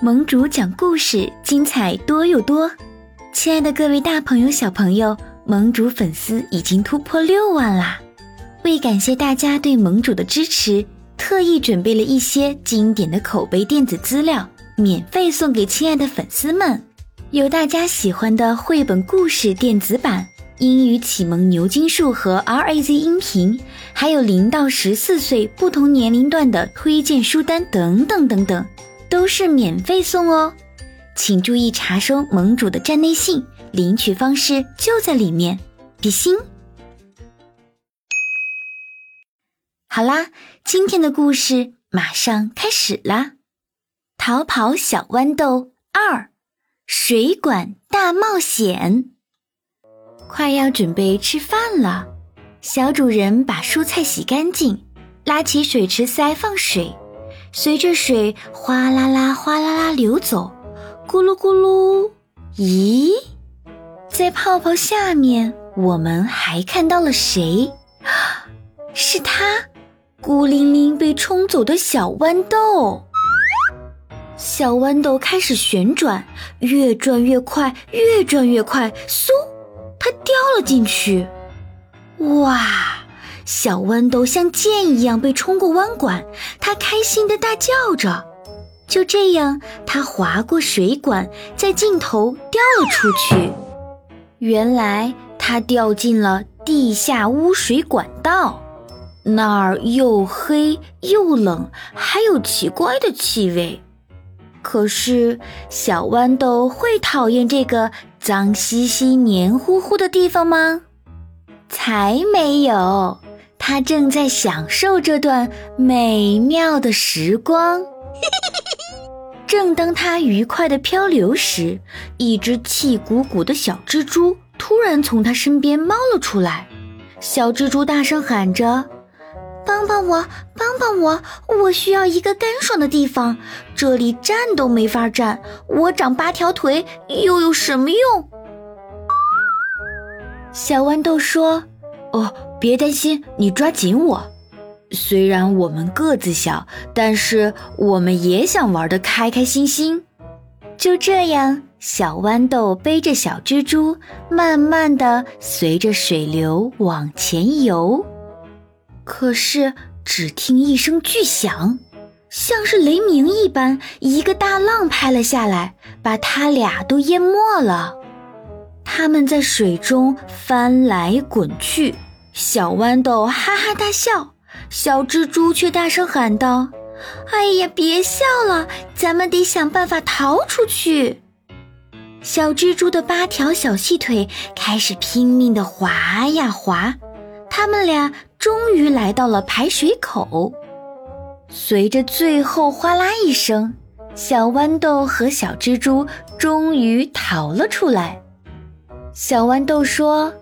盟主讲故事，精彩多又多。亲爱的各位大朋友、小朋友，盟主粉丝已经突破六万啦！为感谢大家对盟主的支持，特意准备了一些经典的口碑电子资料，免费送给亲爱的粉丝们。有大家喜欢的绘本故事电子版、英语启蒙牛津树和 R A Z 音频，还有零到十四岁不同年龄段的推荐书单等等等等。都是免费送哦，请注意查收盟主的站内信，领取方式就在里面。比心。好啦，今天的故事马上开始啦！逃跑小豌豆二，水管大冒险。快要准备吃饭了，小主人把蔬菜洗干净，拉起水池塞放水。随着水哗啦啦、哗啦啦流走，咕噜咕噜。咦，在泡泡下面，我们还看到了谁？是他，孤零零被冲走的小豌豆。小豌豆开始旋转，越转越快，越转越快。嗖，它掉了进去。哇！小豌豆像箭一样被冲过弯管，它开心的大叫着。就这样，它划过水管，在尽头掉了出去。原来，它掉进了地下污水管道，那儿又黑又冷，还有奇怪的气味。可是，小豌豆会讨厌这个脏兮兮、黏糊糊的地方吗？才没有！他正在享受这段美妙的时光。正当他愉快地漂流时，一只气鼓鼓的小蜘蛛突然从他身边冒了出来。小蜘蛛大声喊着：“帮帮我，帮帮我！我需要一个干爽的地方，这里站都没法站。我长八条腿又有什么用？”小豌豆说：“哦。”别担心，你抓紧我。虽然我们个子小，但是我们也想玩的开开心心。就这样，小豌豆背着小蜘蛛，慢慢的随着水流往前游。可是，只听一声巨响，像是雷鸣一般，一个大浪拍了下来，把他俩都淹没了。他们在水中翻来滚去。小豌豆哈哈大笑，小蜘蛛却大声喊道：“哎呀，别笑了，咱们得想办法逃出去。”小蜘蛛的八条小细腿开始拼命地滑呀滑，他们俩终于来到了排水口。随着最后哗啦一声，小豌豆和小蜘蛛终于逃了出来。小豌豆说。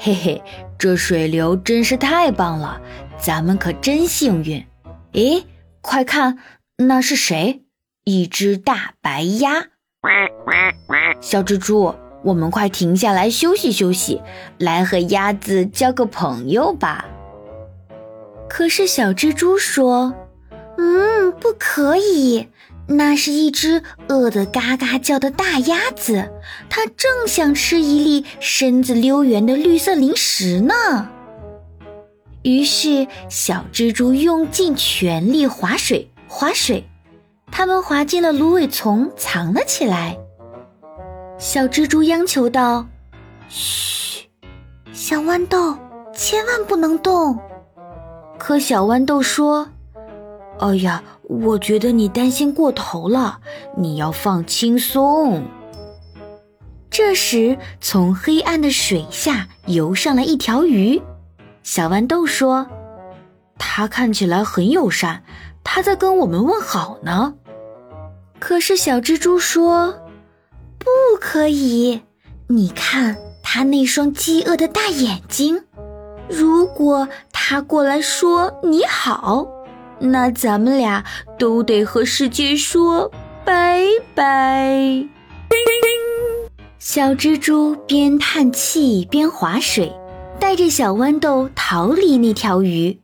嘿嘿，这水流真是太棒了，咱们可真幸运。诶，快看，那是谁？一只大白鸭。小蜘蛛，我们快停下来休息休息，来和鸭子交个朋友吧。可是小蜘蛛说：“嗯，不可以。”那是一只饿得嘎嘎叫的大鸭子，它正想吃一粒身子溜圆的绿色零食呢。于是，小蜘蛛用尽全力划水，划水，它们划进了芦苇丛，藏了起来。小蜘蛛央求道：“嘘，小豌豆，千万不能动。”可小豌豆说：“哎呀。”我觉得你担心过头了，你要放轻松。这时，从黑暗的水下游上来一条鱼。小豌豆说：“它看起来很友善，它在跟我们问好呢。”可是小蜘蛛说：“不可以，你看它那双饥饿的大眼睛。如果它过来说你好。”那咱们俩都得和世界说拜拜。小蜘蛛边叹气边划水，带着小豌豆逃离那条鱼。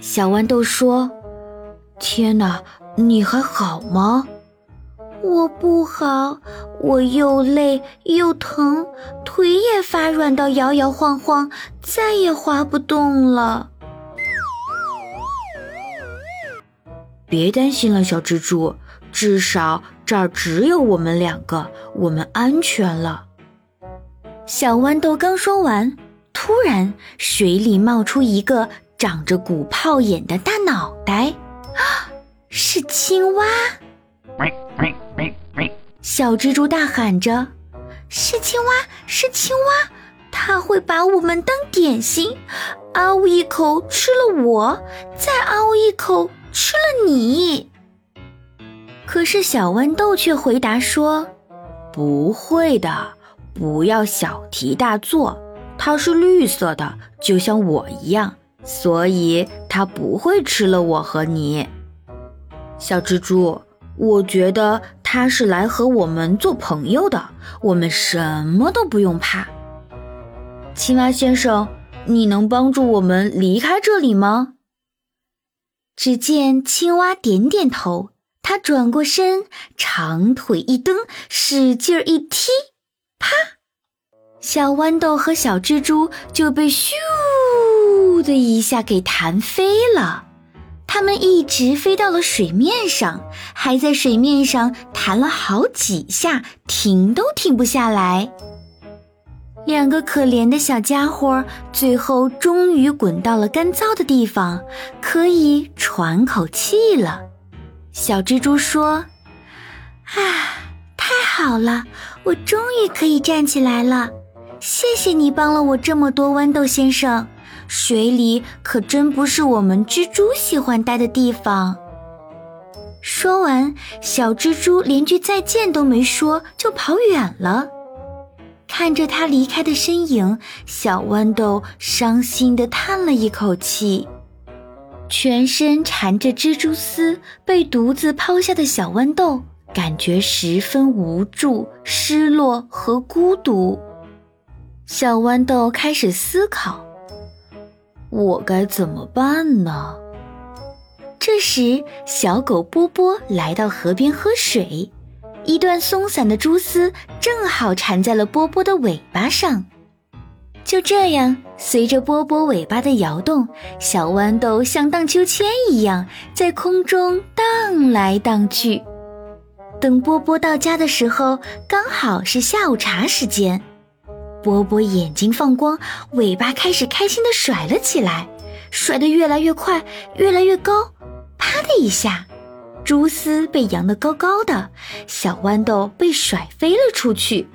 小豌豆说：“天哪，你还好吗？我不好，我又累又疼，腿也发软到摇摇晃晃，再也滑不动了。别担心了，小蜘蛛，至少这儿只有我们两个，我们安全了。小豌豆刚说完，突然水里冒出一个长着鼓泡眼的大脑袋，啊，是青蛙！小蜘蛛大喊着：“是青蛙，是青蛙！它会把我们当点心，嗷一口吃了我，再嗷一口。”吃了你，可是小豌豆却回答说：“不会的，不要小题大做。它是绿色的，就像我一样，所以它不会吃了我和你。”小蜘蛛，我觉得它是来和我们做朋友的，我们什么都不用怕。青蛙先生，你能帮助我们离开这里吗？只见青蛙点点头，它转过身，长腿一蹬，使劲儿一踢，啪！小豌豆和小蜘蛛就被咻的一下给弹飞了。它们一直飞到了水面上，还在水面上弹了好几下，停都停不下来。两个可怜的小家伙最后终于滚到了干燥的地方，可以喘口气了。小蜘蛛说：“啊，太好了，我终于可以站起来了！谢谢你帮了我这么多，豌豆先生。水里可真不是我们蜘蛛喜欢待的地方。”说完，小蜘蛛连句再见都没说，就跑远了。看着他离开的身影，小豌豆伤心地叹了一口气。全身缠着蜘蛛丝，被独自抛下的小豌豆感觉十分无助、失落和孤独。小豌豆开始思考：我该怎么办呢？这时，小狗波波来到河边喝水。一段松散的蛛丝正好缠在了波波的尾巴上，就这样，随着波波尾巴的摇动，小豌豆像荡秋千一样在空中荡来荡去。等波波到家的时候，刚好是下午茶时间。波波眼睛放光，尾巴开始开心地甩了起来，甩得越来越快，越来越高，啪的一下。蛛丝被扬得高高的，小豌豆被甩飞了出去。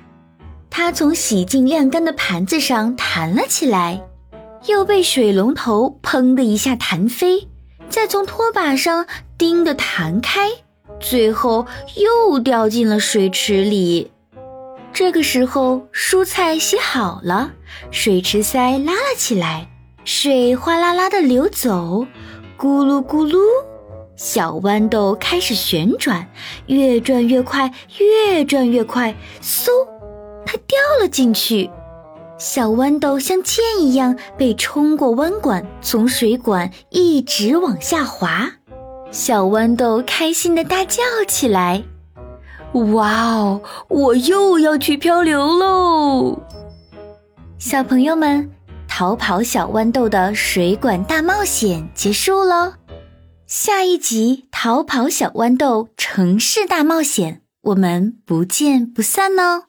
它从洗净晾干的盘子上弹了起来，又被水龙头砰的一下弹飞，再从拖把上叮的弹开，最后又掉进了水池里。这个时候，蔬菜洗好了，水池塞拉了起来，水哗啦啦的流走，咕噜咕噜。小豌豆开始旋转，越转越快，越转越快，嗖，它掉了进去。小豌豆像箭一样被冲过弯管，从水管一直往下滑。小豌豆开心地大叫起来：“哇哦，我又要去漂流喽！”小朋友们，逃跑小豌豆的水管大冒险结束喽。下一集《逃跑小豌豆城市大冒险》，我们不见不散哦！